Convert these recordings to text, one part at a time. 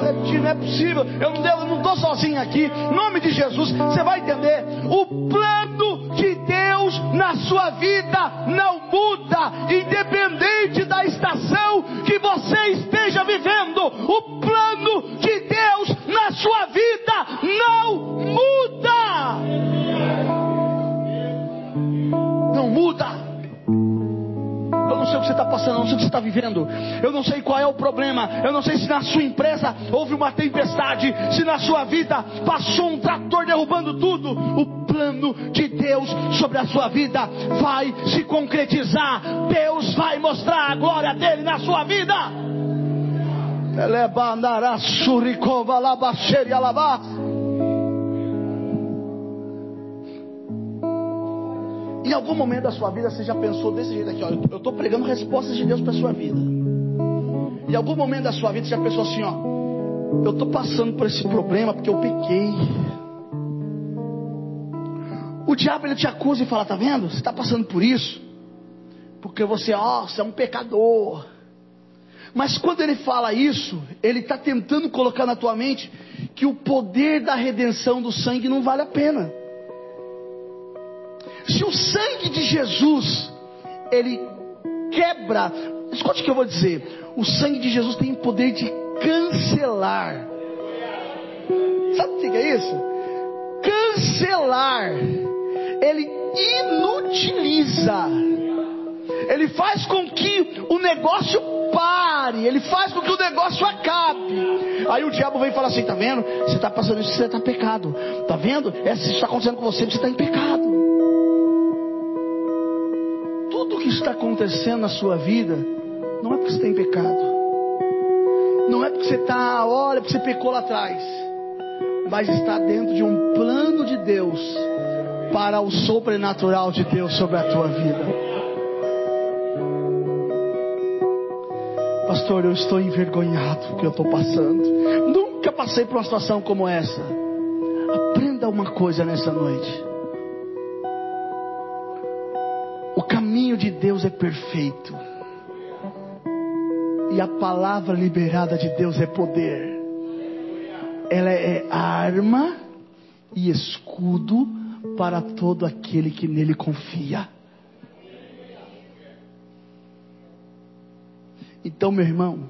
vou repetir, não é possível. Eu não estou sozinho aqui. Em nome de Jesus, você vai entender. O plano de Deus na sua vida não muda, independente da estação eu não sei o que você está vivendo, eu não sei qual é o problema, eu não sei se na sua empresa houve uma tempestade, se na sua vida passou um trator derrubando tudo. O plano de Deus sobre a sua vida vai se concretizar, Deus vai mostrar a glória dele na sua vida. Elebandará suricova labaxeria labar. Em algum momento da sua vida você já pensou desse jeito aqui, ó, eu estou pregando respostas de Deus para sua vida. Em algum momento da sua vida você já pensou assim, ó, eu estou passando por esse problema porque eu pequei. O diabo ele te acusa e fala, tá vendo? Você está passando por isso porque você, ó, você é um pecador. Mas quando ele fala isso, ele está tentando colocar na tua mente que o poder da redenção do sangue não vale a pena. Se o sangue de Jesus, ele quebra, escute o que eu vou dizer: o sangue de Jesus tem o poder de cancelar. Sabe o que é isso? Cancelar. Ele inutiliza. Ele faz com que o negócio pare, ele faz com que o negócio acabe. Aí o diabo vem e fala assim: tá vendo? Você está passando isso, você está pecado. Tá vendo? Essa isso está acontecendo com você, você está em pecado que está acontecendo na sua vida não é porque você tem pecado, não é porque você está, olha, porque você pecou lá atrás, mas está dentro de um plano de Deus para o sobrenatural de Deus sobre a tua vida. Pastor, eu estou envergonhado porque eu estou passando. Nunca passei por uma situação como essa. Aprenda uma coisa nessa noite. De Deus é perfeito. E a palavra liberada de Deus é poder. Ela é arma e escudo para todo aquele que nele confia. Então, meu irmão,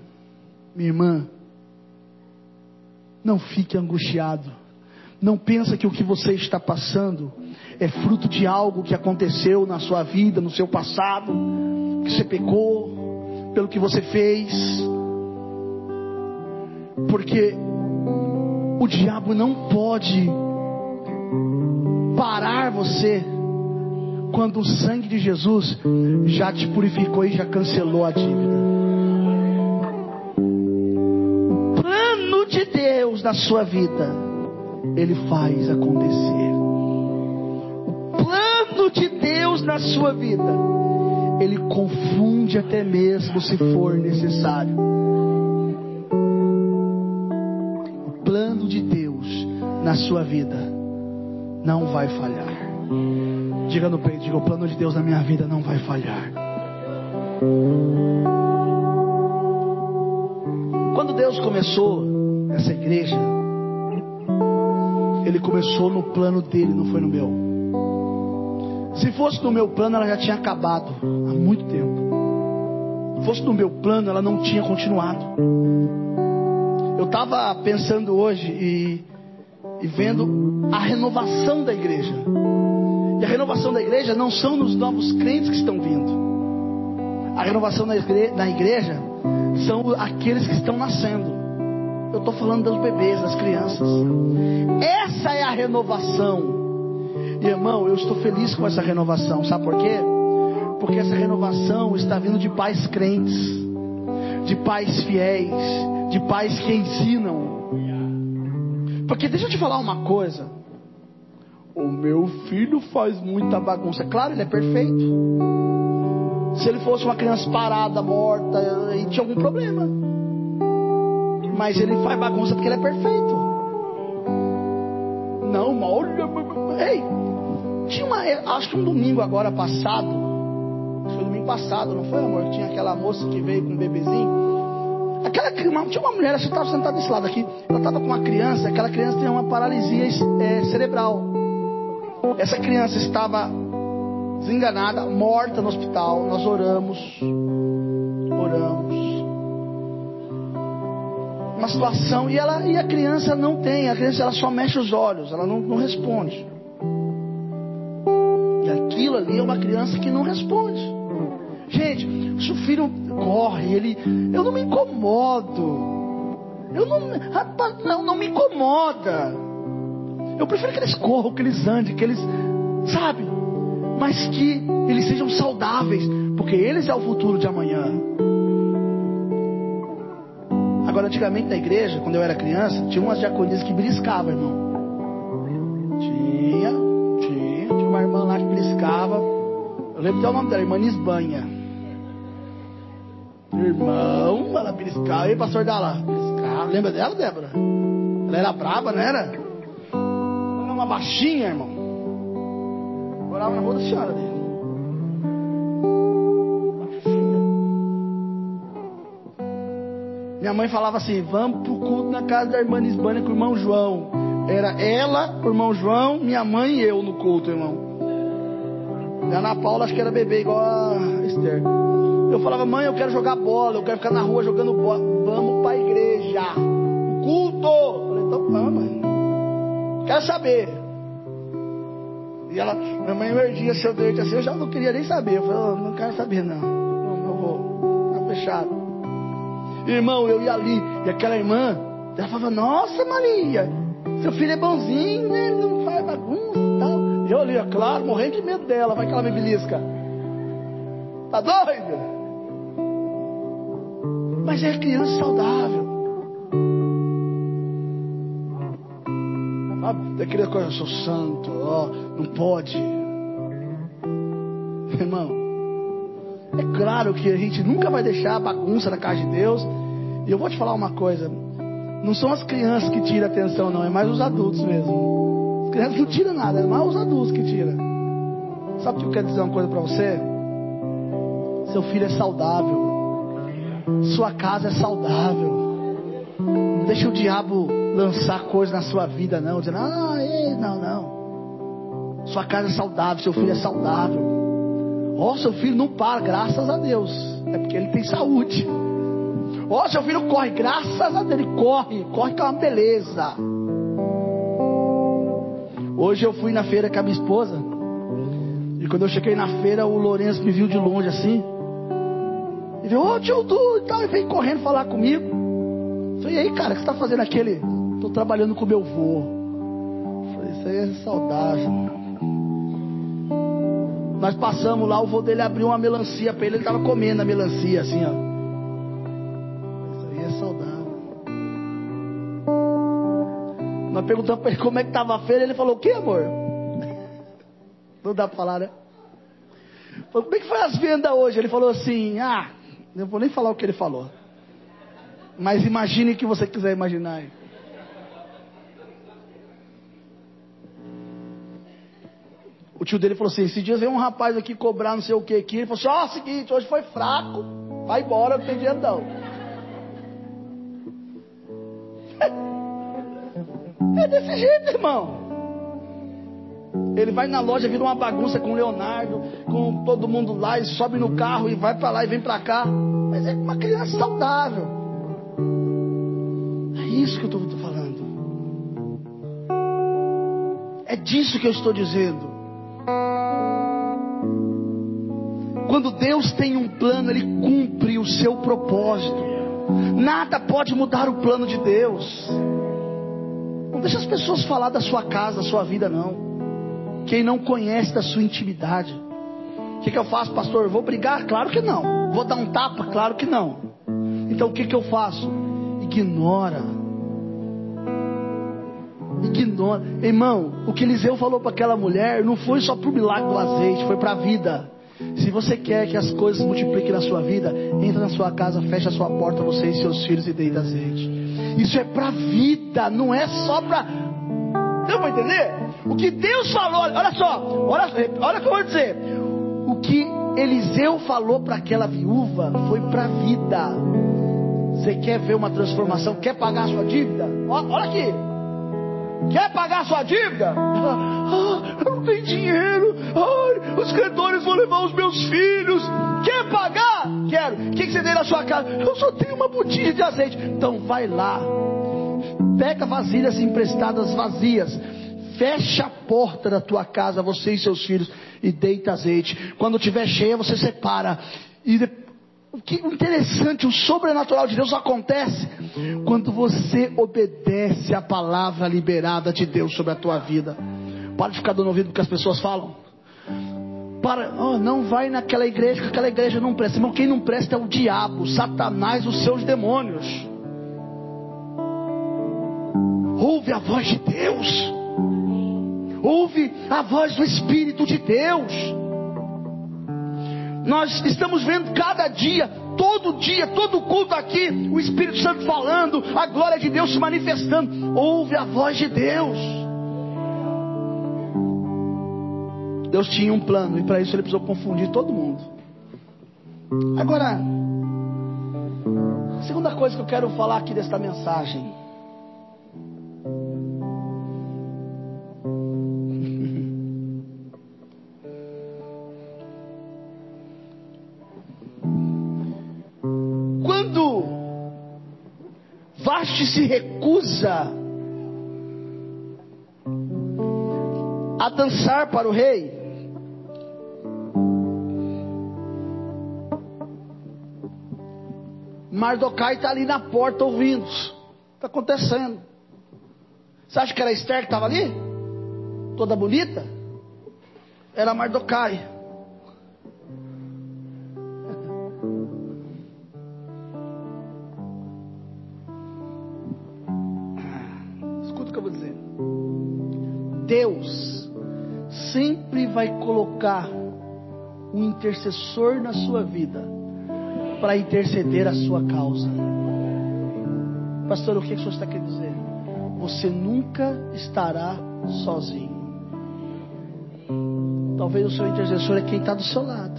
minha irmã, não fique angustiado. Não pensa que o que você está passando é fruto de algo que aconteceu na sua vida, no seu passado, que você pecou, pelo que você fez. Porque o diabo não pode parar você quando o sangue de Jesus já te purificou e já cancelou a dívida. O plano de Deus na sua vida ele faz acontecer. De Deus na sua vida, Ele confunde até mesmo se for necessário. O plano de Deus na sua vida não vai falhar. Diga no peito, diga o plano de Deus na minha vida não vai falhar. Quando Deus começou essa igreja, ele começou no plano dele, não foi no meu. Se fosse no meu plano, ela já tinha acabado há muito tempo. Se fosse no meu plano, ela não tinha continuado. Eu estava pensando hoje e, e vendo a renovação da igreja. E a renovação da igreja não são nos novos crentes que estão vindo. A renovação da igreja, igreja são aqueles que estão nascendo. Eu estou falando dos bebês, das crianças. Essa é a renovação. Irmão, eu estou feliz com essa renovação. Sabe por quê? Porque essa renovação está vindo de pais crentes, de pais fiéis, de pais que ensinam. Porque deixa eu te falar uma coisa. O meu filho faz muita bagunça. Claro, ele é perfeito. Se ele fosse uma criança parada, morta, aí tinha algum problema mas ele faz bagunça porque ele é perfeito. Não, olha. Ei, tinha uma. Acho que um domingo agora passado. Acho que foi domingo passado, não foi, amor? Tinha aquela moça que veio com um bebezinho. Aquela, tinha uma mulher, você estava sentada desse lado aqui, ela estava com uma criança, aquela criança tem uma paralisia é, cerebral. Essa criança estava desenganada, morta no hospital. Nós oramos, oramos. Uma situação, e, ela, e a criança não tem, a criança ela só mexe os olhos, ela não, não responde. Aquilo ali é uma criança que não responde. Gente, o seu filho corre, ele. Eu não me incomodo. Eu não. Rapaz, não, não me incomoda. Eu prefiro que eles corram, que eles andem, que eles. Sabe? Mas que eles sejam saudáveis. Porque eles é o futuro de amanhã. Agora, antigamente na igreja, quando eu era criança, tinha umas diaconisas que beliscavam, irmão. Eu lembro até o nome dela, irmã Nisbanha. Irmão, ela beliscava. E pastor dela, beliscava. Lembra dela, Débora? Ela era brava, não era? Ela era uma baixinha, irmão. Morava na rua da senhora dele. Minha mãe falava assim: vamos pro culto na casa da irmã Nisbânia com o irmão João. Era ela, o irmão João, minha mãe e eu no culto, irmão. A Ana Paula acho que era bebê igual a Esther. Eu falava, mãe, eu quero jogar bola, eu quero ficar na rua jogando bola. Vamos para a igreja. Culto. Eu falei, então vamos, mãe. Quero saber. E ela, minha mãe merdia seu dedo assim, eu já não queria nem saber. Eu falei, oh, não quero saber não. Não, não vou. Tá fechado. Irmão, eu ia ali, e aquela irmã, ela falava, nossa Maria, seu filho é bonzinho, né? Eu ali, é claro, morrendo de medo dela, vai que ela me belisca. Tá doido? Mas é criança saudável. Sabe? Daquela coisa, eu sou santo, ó, não pode. Irmão, é claro que a gente nunca vai deixar a bagunça na casa de Deus. E eu vou te falar uma coisa: não são as crianças que tiram atenção, não, é mais os adultos mesmo. As crianças não tiram nada, é mais os adultos que tiram. Sabe o que eu quero dizer uma coisa para você? Seu filho é saudável. Sua casa é saudável. Não deixa o diabo lançar coisa na sua vida, não. Dizendo, ah, ei, não, não. Sua casa é saudável, seu filho é saudável. Ó, oh, seu filho não para, graças a Deus. É porque ele tem saúde. Ó, oh, seu filho corre, graças a Deus, ele corre, corre com uma beleza. Hoje eu fui na feira com a minha esposa. E quando eu cheguei na feira, o Lourenço me viu de longe assim. Ele, ô oh, tio Du e tal, e vem correndo falar comigo. Eu falei, e aí, cara, o que você está fazendo aquele? Estou trabalhando com meu vô. Eu falei, isso aí é saudável. Nós passamos lá, o vô dele abriu uma melancia para ele, ele estava comendo a melancia, assim, ó. Nós perguntamos para ele como é que estava a feira, ele falou, o que, amor? Não dá para falar, né? Falei, como é que foi as vendas hoje? Ele falou assim, ah, não vou nem falar o que ele falou. Mas imagine o que você quiser imaginar. O tio dele falou assim: esses dias veio um rapaz aqui cobrar não sei o que aqui. Ele falou assim: ó, oh, seguinte, hoje foi fraco. Vai embora, não tem dinheiro não. É desse jeito, irmão. Ele vai na loja, vira uma bagunça com o Leonardo, com todo mundo lá, e sobe no carro e vai para lá e vem para cá. Mas é uma criança saudável. É isso que eu estou falando. É disso que eu estou dizendo. Quando Deus tem um plano, Ele cumpre o seu propósito. Nada pode mudar o plano de Deus. Não deixa as pessoas falar da sua casa, da sua vida, não. Quem não conhece da sua intimidade. O que, que eu faço, pastor? vou brigar? Claro que não. Vou dar um tapa? Claro que não. Então o que, que eu faço? Ignora. Ignora. Irmão, o que Eliseu falou para aquela mulher não foi só para o milagre do azeite, foi para a vida. Se você quer que as coisas multipliquem na sua vida, entra na sua casa, fecha a sua porta, você e seus filhos e deita azeite. Isso é para vida, não é só para. Deu para entender? O que Deus falou, olha só, olha, olha o que eu vou dizer. O que Eliseu falou para aquela viúva foi para vida. Você quer ver uma transformação? Quer pagar a sua dívida? Olha aqui. Quer pagar a sua dívida? Ah, eu não tenho dinheiro. Os credores vão levar os meus filhos. Quer pagar? Quero. O que, que você tem na sua casa? Eu só tenho uma botija de azeite. Então vai lá. Pega vasilhas emprestadas vazias. Fecha a porta da tua casa, você e seus filhos, e deita azeite. Quando tiver cheia, você separa. E o que interessante, o sobrenatural de Deus acontece quando você obedece à palavra liberada de Deus sobre a tua vida. Para de ficar dando ouvido que as pessoas falam. Para, oh, não vai naquela igreja, que aquela igreja não presta. Irmão, quem não presta é o diabo, Satanás, os seus demônios. Ouve a voz de Deus. Ouve a voz do Espírito de Deus. Nós estamos vendo cada dia, todo dia, todo culto aqui, o Espírito Santo falando, a glória de Deus se manifestando. Ouve a voz de Deus. Deus tinha um plano e para isso ele precisou confundir todo mundo. Agora, a segunda coisa que eu quero falar aqui desta mensagem se recusa a dançar para o rei, Mardocai está ali na porta ouvindo. Está acontecendo. Você acha que era Esther que estava ali? Toda bonita? Era Mardocai. Colocar um intercessor na sua vida para interceder a sua causa. Pastor, o que, o senhor está querendo dizer? Você nunca estará sozinho. Talvez o seu intercessor é quem está do seu lado.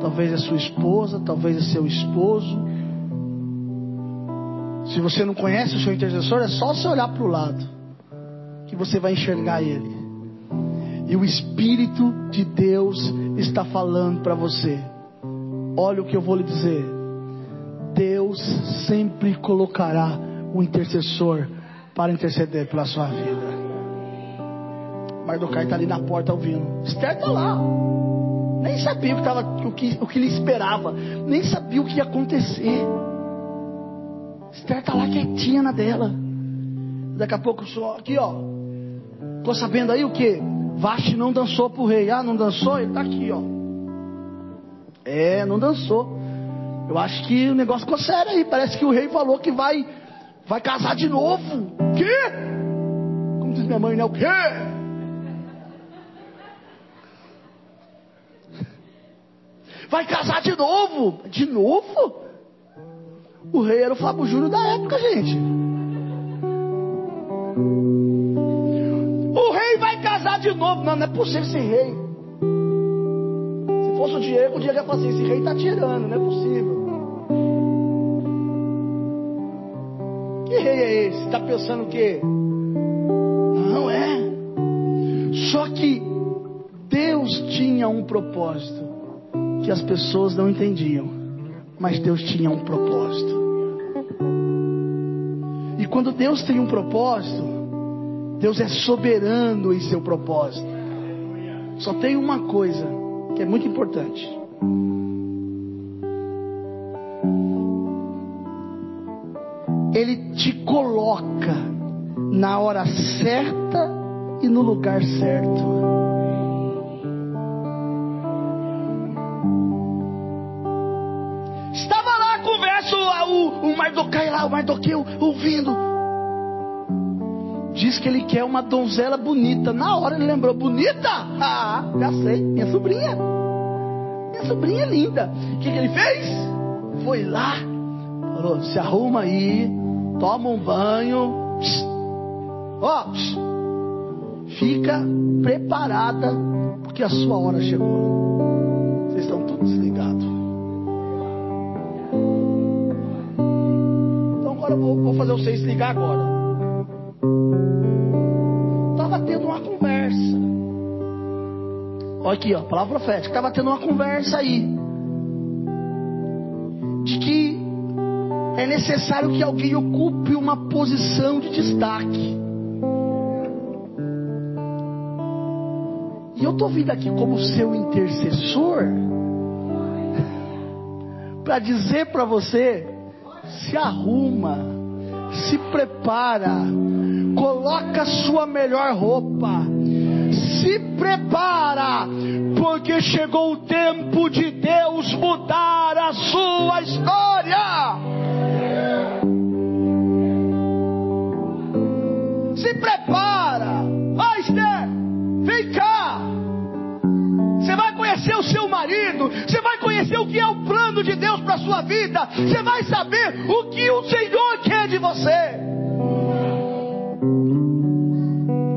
Talvez é sua esposa, talvez é seu esposo. Se você não conhece o seu intercessor, é só você olhar para o lado que você vai enxergar Ele. E o Espírito de Deus está falando para você. Olha o que eu vou lhe dizer. Deus sempre colocará um intercessor para interceder pela sua vida. Mardokai está ali na porta ouvindo. Esther está lá. Nem sabia o que, tava, o, que, o que lhe esperava. Nem sabia o que ia acontecer. Esther está lá quietinha na dela. Daqui a pouco, só aqui ó. Estou sabendo aí o que? Vaste não dançou para o rei. Ah, não dançou? Ele está aqui, ó. É, não dançou. Eu acho que o negócio ficou sério aí. Parece que o rei falou que vai, vai casar de novo. Quê? Como diz minha mãe, né? O quê? Vai casar de novo? De novo? O rei era o Fábio Júnior da época, gente. De novo. Não, não é possível ser rei. Se fosse o Diego, o Diego ia falar assim: esse rei está tirando, não é possível. Que rei é esse? Está pensando o quê? Não é. Só que Deus tinha um propósito que as pessoas não entendiam, mas Deus tinha um propósito. E quando Deus tem um propósito, Deus é soberano em seu propósito. Só tem uma coisa que é muito importante. Ele te coloca na hora certa e no lugar certo. Estava lá a conversa, o, o Mardoqueu lá, o Mardoqueu ouvindo. Diz que ele quer uma donzela bonita. Na hora ele lembrou: Bonita? Ah, já sei, minha sobrinha. Minha sobrinha é linda. O que, que ele fez? Foi lá, falou: Se arruma aí, toma um banho. Ó, oh, fica preparada, porque a sua hora chegou. Vocês estão todos desligados. agora eu vou, vou fazer vocês ligar agora. Estava tendo uma conversa. Olha aqui, ó, palavra profética. Estava tendo uma conversa aí. De que é necessário que alguém ocupe uma posição de destaque. E eu estou vindo aqui como seu intercessor para dizer para você: se arruma, se prepara, coloca sua melhor roupa, se prepara, porque chegou o tempo de Deus mudar a sua história. Se prepara, vai Esther, vem cá. Você vai conhecer o seu marido, você vai o que é o plano de Deus para sua vida, você vai saber o que o Senhor quer de você.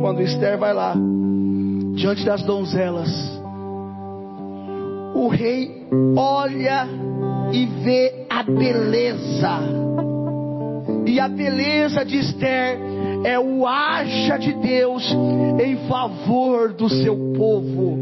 Quando Esther vai lá, diante das donzelas, o rei olha e vê a beleza. E a beleza de Esther é o haja de Deus em favor do seu povo.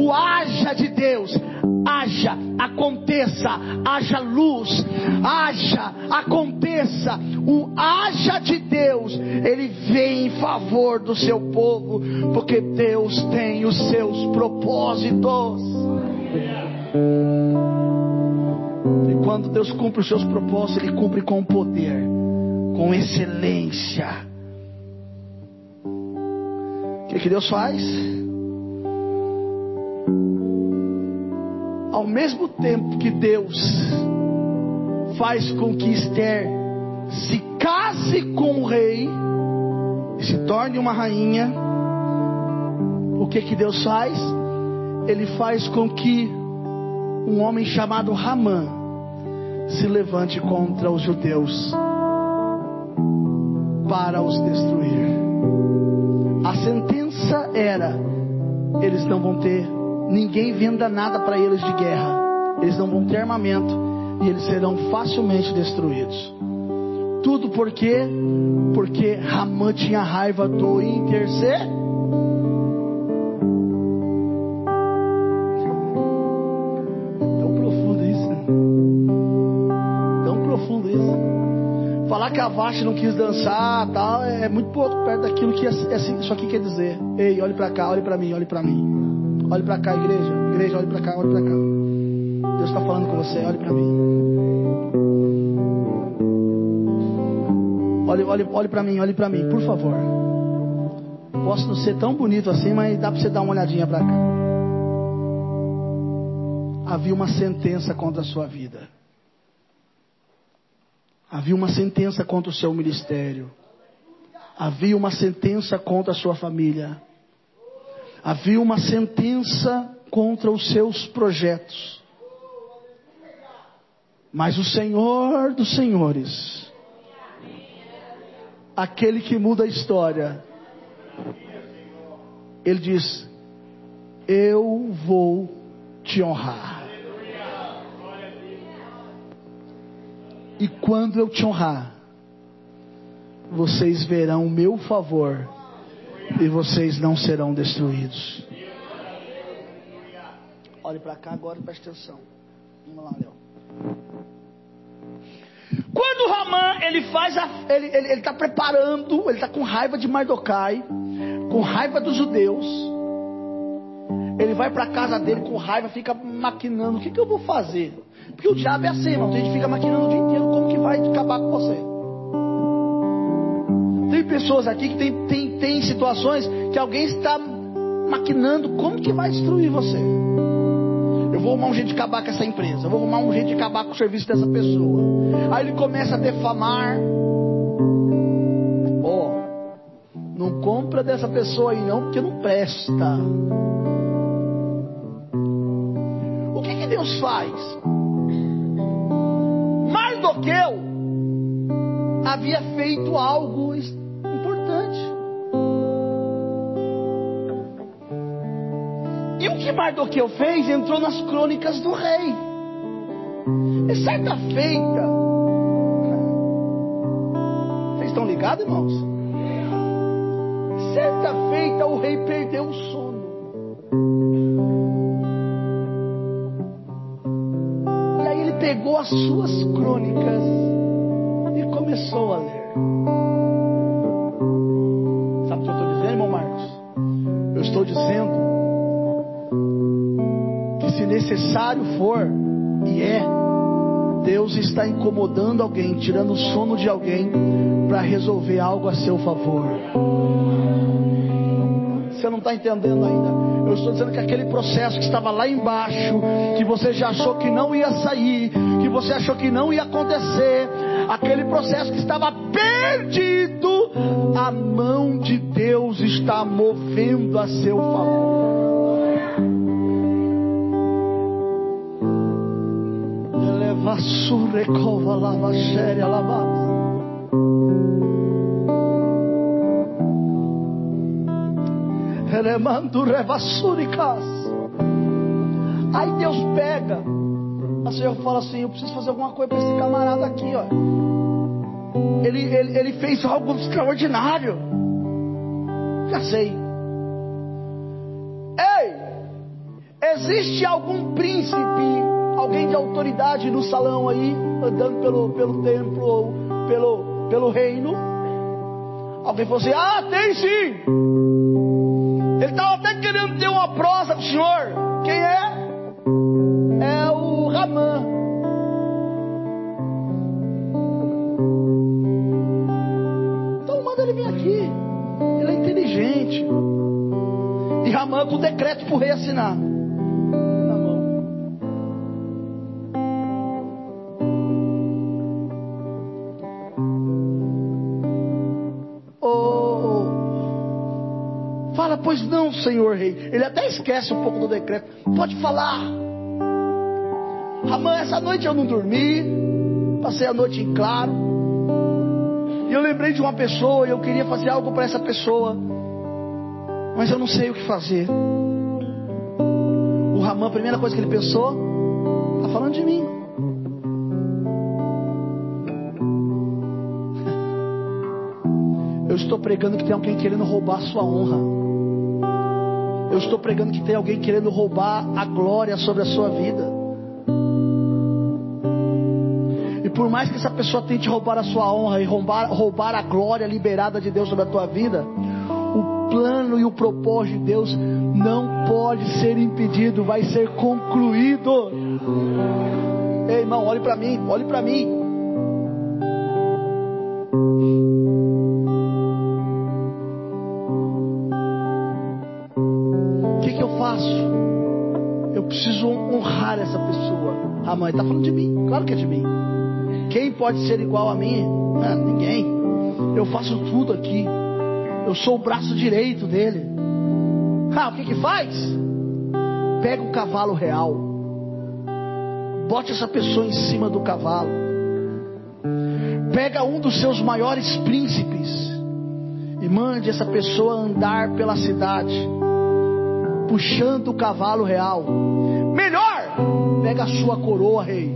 O haja de Deus, haja, aconteça, haja luz, haja, aconteça. O haja de Deus, ele vem em favor do seu povo, porque Deus tem os seus propósitos. E quando Deus cumpre os seus propósitos, Ele cumpre com poder, com excelência. O que, que Deus faz? Ao mesmo tempo que Deus faz com que Esther se case com o rei e se torne uma rainha, o que que Deus faz? Ele faz com que um homem chamado Ramã se levante contra os judeus para os destruir. A sentença era: eles não vão ter, ninguém venda nada para eles de guerra, eles não vão ter armamento e eles serão facilmente destruídos. Tudo por quê? Porque Ramã tinha raiva do intercessor. Tão profundo isso. né? Tão profundo isso. Falar que a Vasti não quis dançar, tal, é muito pouco perto daquilo que esse- esse- isso aqui quer dizer. Ei, olhe para cá, olhe para mim, olhe para mim. Olhe para cá, igreja. Igreja, olhe para cá, olhe para cá. Deus está falando com você, olhe para mim. Olhe, olhe, olhe para mim, olhe para mim, por favor. Posso não ser tão bonito assim, mas dá para você dar uma olhadinha para cá. Havia uma sentença contra a sua vida. Havia uma sentença contra o seu ministério. Havia uma sentença contra a sua família. Havia uma sentença contra os seus projetos. Mas o Senhor dos Senhores, aquele que muda a história, ele diz: Eu vou te honrar. E quando eu te honrar, vocês verão o meu favor e vocês não serão destruídos. Olhe para cá agora e preste atenção. Vamos lá, Léo. Quando Ramã ele faz a, ele ele ele está preparando, ele está com raiva de Mardokai, com raiva dos judeus. Ele vai para casa dele com raiva, fica maquinando, o que, que eu vou fazer? Porque o diabo é assim, irmão. A gente fica maquinando o dia inteiro como que vai acabar com você. Pessoas aqui que tem, tem, tem situações que alguém está maquinando como que vai destruir você. Eu vou arrumar um jeito de acabar com essa empresa. Eu vou arrumar um jeito de acabar com o serviço dessa pessoa. Aí ele começa a defamar. Ó, não compra dessa pessoa aí não, porque não presta. O que, que Deus faz? Mardoqueu havia feito algo importante. que Mardoqueu fez entrou nas crônicas do rei. E certa feita, vocês estão ligados, irmãos? É certa feita, o rei perdeu o sono. E aí ele pegou as suas crônicas e começou a ler. Incomodando alguém, tirando o sono de alguém, para resolver algo a seu favor. Você não está entendendo ainda. Eu estou dizendo que aquele processo que estava lá embaixo, que você já achou que não ia sair, que você achou que não ia acontecer, aquele processo que estava perdido, a mão de Deus está movendo a seu favor. Surrecova lava séria lava. Elemando revassuricas. Aí Deus pega. A Senhor fala assim: Eu preciso fazer alguma coisa para esse camarada aqui, ó. Ele, ele, ele fez algo extraordinário. Já sei. Ei, existe algum príncipe alguém de autoridade no salão aí, andando pelo, pelo templo ou pelo, pelo reino. Alguém falou assim: Ah, tem sim. Ele estava até querendo ter uma prosa com o senhor. Quem é? É o Ramã. Então manda ele vir aqui. Ele é inteligente. E Ramã com decreto o rei assinar. Pois não, senhor rei. Ele até esquece um pouco do decreto. Pode falar. Ramã, essa noite eu não dormi. Passei a noite em claro. E eu lembrei de uma pessoa e eu queria fazer algo para essa pessoa. Mas eu não sei o que fazer. O Ramã, a primeira coisa que ele pensou, está falando de mim. Eu estou pregando que tem alguém querendo roubar sua honra. Estou pregando que tem alguém querendo roubar a glória sobre a sua vida. E por mais que essa pessoa tente roubar a sua honra e roubar, roubar a glória liberada de Deus sobre a tua vida, o plano e o propósito de Deus não pode ser impedido, vai ser concluído. Ei, irmão, olhe para mim, olhe para mim. A mãe está falando de mim, claro que é de mim. Quem pode ser igual a mim? Não, ninguém. Eu faço tudo aqui. Eu sou o braço direito dele. Ah, o que que faz? Pega o cavalo real. Bote essa pessoa em cima do cavalo. Pega um dos seus maiores príncipes e mande essa pessoa andar pela cidade, puxando o cavalo real. Melhor Pega a sua coroa, rei,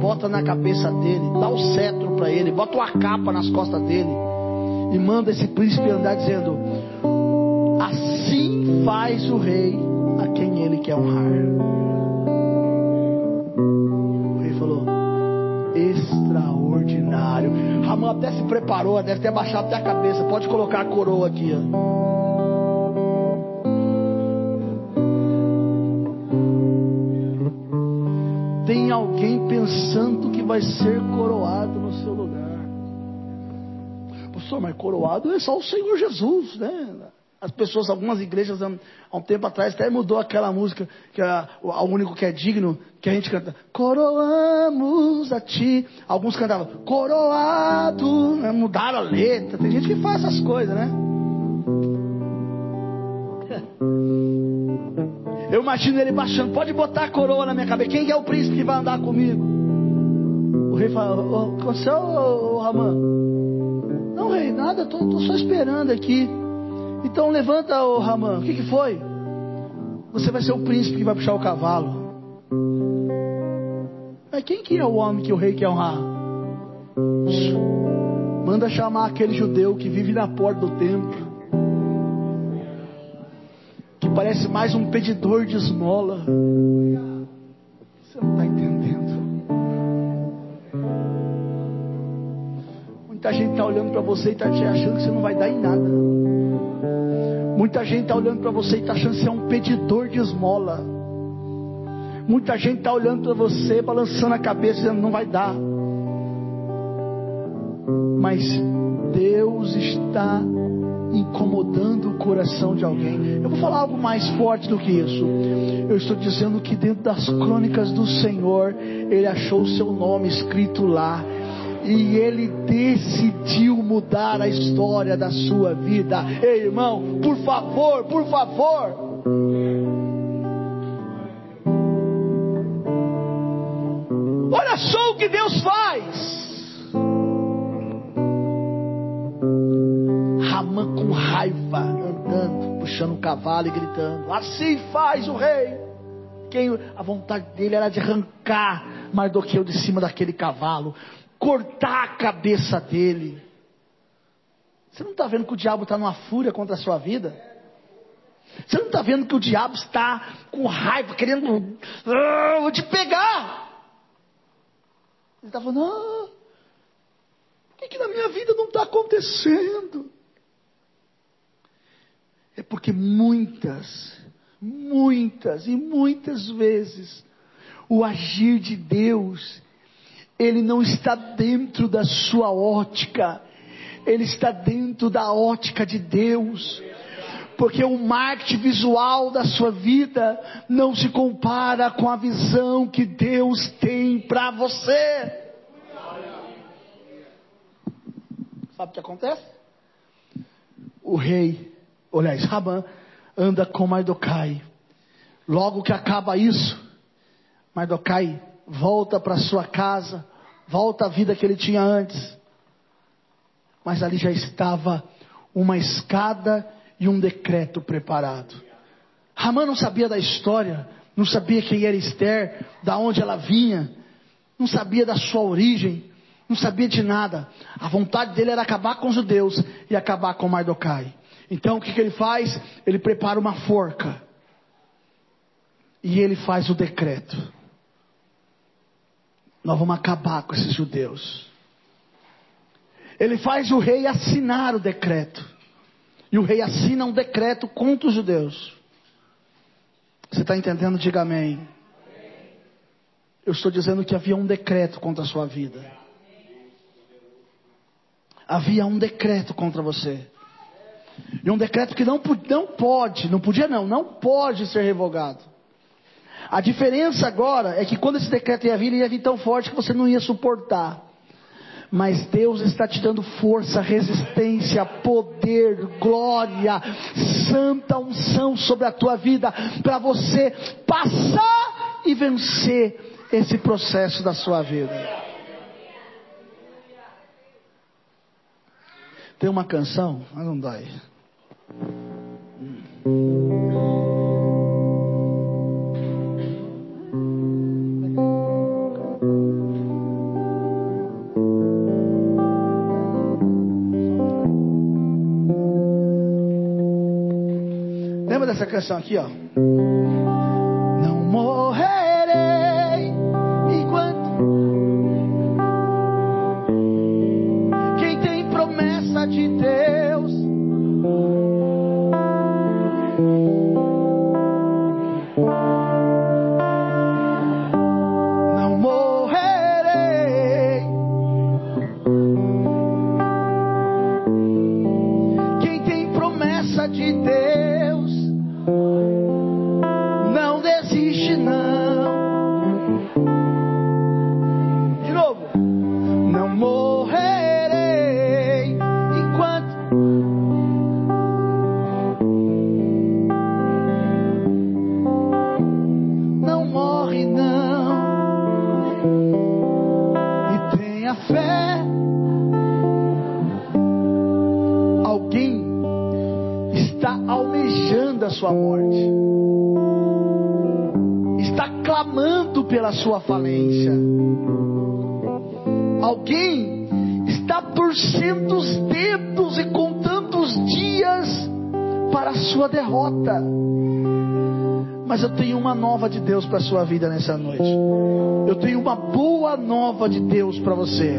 bota na cabeça dele, dá o cetro para ele, bota uma capa nas costas dele e manda esse príncipe andar dizendo: Assim faz o rei a quem ele quer honrar. O rei falou: Extraordinário. Ramã até se preparou, deve ter baixado até a cabeça. Pode colocar a coroa aqui, ó. Pensando que vai ser coroado no seu lugar. Pastor, mas coroado é só o Senhor Jesus, né? As pessoas, algumas igrejas, há um tempo atrás, até mudou aquela música, que é o único que é digno, que a gente canta, coroamos a ti. Alguns cantavam, coroado, né? mudaram a letra. Tem gente que faz essas coisas, né? Eu imagino ele baixando, pode botar a coroa na minha cabeça. Quem é o príncipe que vai andar comigo? O rei fala, o aconteceu, ô, Ramã? Não, rei, nada, tô, só esperando aqui. Então levanta, ô Ramã, o que, que foi? Você vai ser o príncipe que vai puxar o cavalo. Mas quem que é o homem que o rei quer honrar? Manda chamar aquele judeu que vive na porta do templo. Parece mais um pedidor de esmola. Você não está entendendo. Muita gente está olhando para você e está achando que você não vai dar em nada. Muita gente está olhando para você e está achando que você é um pedidor de esmola. Muita gente está olhando para você, balançando a cabeça, dizendo não vai dar. Mas Deus está incomodando o coração de alguém. Eu vou falar algo mais forte do que isso. Eu estou dizendo que dentro das crônicas do Senhor, Ele achou o seu nome escrito lá. E ele decidiu mudar a história da sua vida. Ei, irmão, por favor, por favor. Olha só o que Deus faz. Cavalo e gritando: Assim faz o rei. Quem a vontade dele era de arrancar Mardoqueu de cima daquele cavalo, cortar a cabeça dele. Você não está vendo que o diabo está numa fúria contra a sua vida? Você não está vendo que o diabo está com raiva, querendo uh, te pegar? Ele está falando, ah, por que, que na minha vida não está acontecendo? É porque muitas, muitas e muitas vezes o agir de Deus, ele não está dentro da sua ótica, ele está dentro da ótica de Deus porque o marketing visual da sua vida não se compara com a visão que Deus tem para você. Sabe o que acontece? O rei, aliás, Raban, anda com Mardokai. Logo que acaba isso, Mardokai volta para sua casa, volta à vida que ele tinha antes. Mas ali já estava uma escada e um decreto preparado. Ramã não sabia da história, não sabia quem era Esther, da onde ela vinha, não sabia da sua origem, não sabia de nada. A vontade dele era acabar com os judeus e acabar com Mardokai. Então o que, que ele faz? Ele prepara uma forca e ele faz o decreto. Nós vamos acabar com esses judeus. Ele faz o rei assinar o decreto. E o rei assina um decreto contra os judeus. Você está entendendo? Diga amém. Eu estou dizendo que havia um decreto contra a sua vida. Havia um decreto contra você. E um decreto que não, não pode, não podia não, não pode ser revogado. A diferença agora é que quando esse decreto ia vir, ele ia vir tão forte que você não ia suportar mas Deus está te dando força, resistência, poder, glória, santa unção sobre a tua vida, para você passar e vencer esse processo da sua vida. Tem uma canção, mas não dói. Essa canção aqui, ó. Não morrerei enquanto quem tem promessa de Deus. Para a sua vida nessa noite. Eu tenho uma boa nova de Deus para você.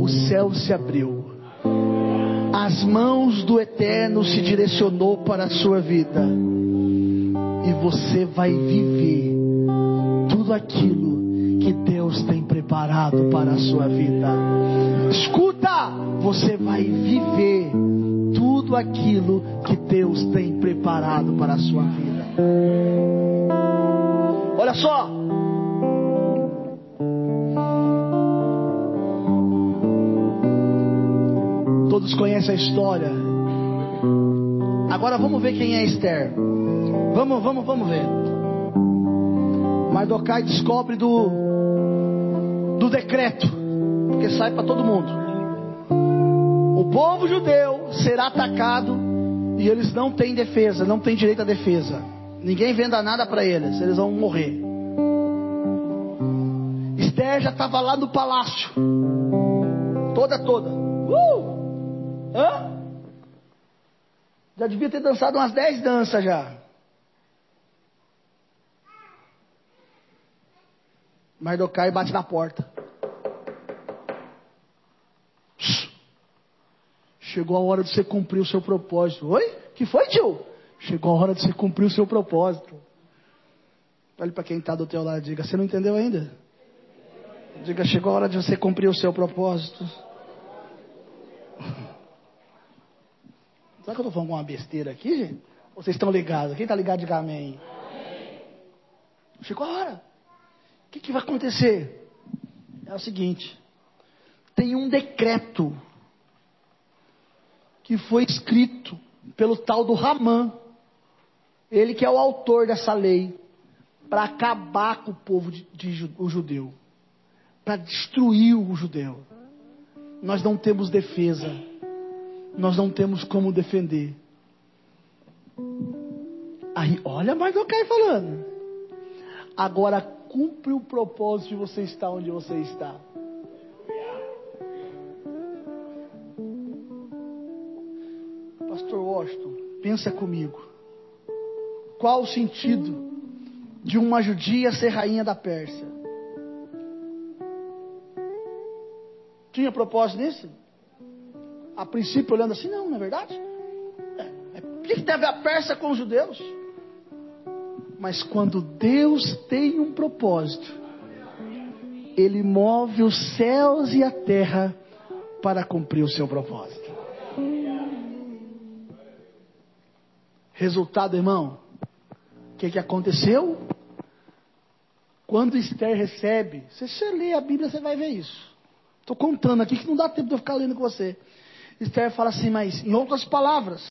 O céu se abriu. As mãos do Eterno se direcionou para a sua vida. E você vai viver tudo aquilo que Deus tem preparado para a sua vida. Escuta, você vai viver tudo aquilo que Deus tem preparado para a sua vida. Olha só. Todos conhecem a história. Agora vamos ver quem é Esther. Vamos, vamos, vamos ver. Mardokai descobre do, do decreto, porque sai para todo mundo. O povo judeu será atacado e eles não têm defesa, não têm direito à defesa. Ninguém venda nada para eles, eles vão morrer. Esther já estava lá no palácio, toda, toda. Uh! Hã? Já devia ter dançado umas dez danças já. Mardokai bate na porta. Chegou a hora de você cumprir o seu propósito. Oi? Que foi, tio? Chegou a hora de você cumprir o seu propósito. Olhe para quem está do teu lado e diga: Você não entendeu ainda? Diga: Chegou a hora de você cumprir o seu propósito. Será que eu estou falando alguma besteira aqui, gente? Ou vocês estão ligados? Quem está ligado, diga amém. Chegou a hora. O que, que vai acontecer? É o seguinte: tem um decreto que foi escrito pelo tal do Ramã, ele que é o autor dessa lei, para acabar com o povo de, de, o judeu, para destruir o judeu. Nós não temos defesa, nós não temos como defender. Aí, olha Mardokai falando. Agora cumpre o propósito de você estar onde você está. Pastor Washington, pensa comigo. Qual o sentido de uma judia ser rainha da Pérsia? Tinha propósito nisso? A princípio, olhando assim, não, não é verdade? É, é, o que deve a Pérsia com os judeus? Mas quando Deus tem um propósito, Ele move os céus e a terra para cumprir o seu propósito. Resultado, irmão, o que, que aconteceu? Quando Esther recebe, se você ler a Bíblia, você vai ver isso. Estou contando aqui que não dá tempo de eu ficar lendo com você. Esther fala assim, mas em outras palavras,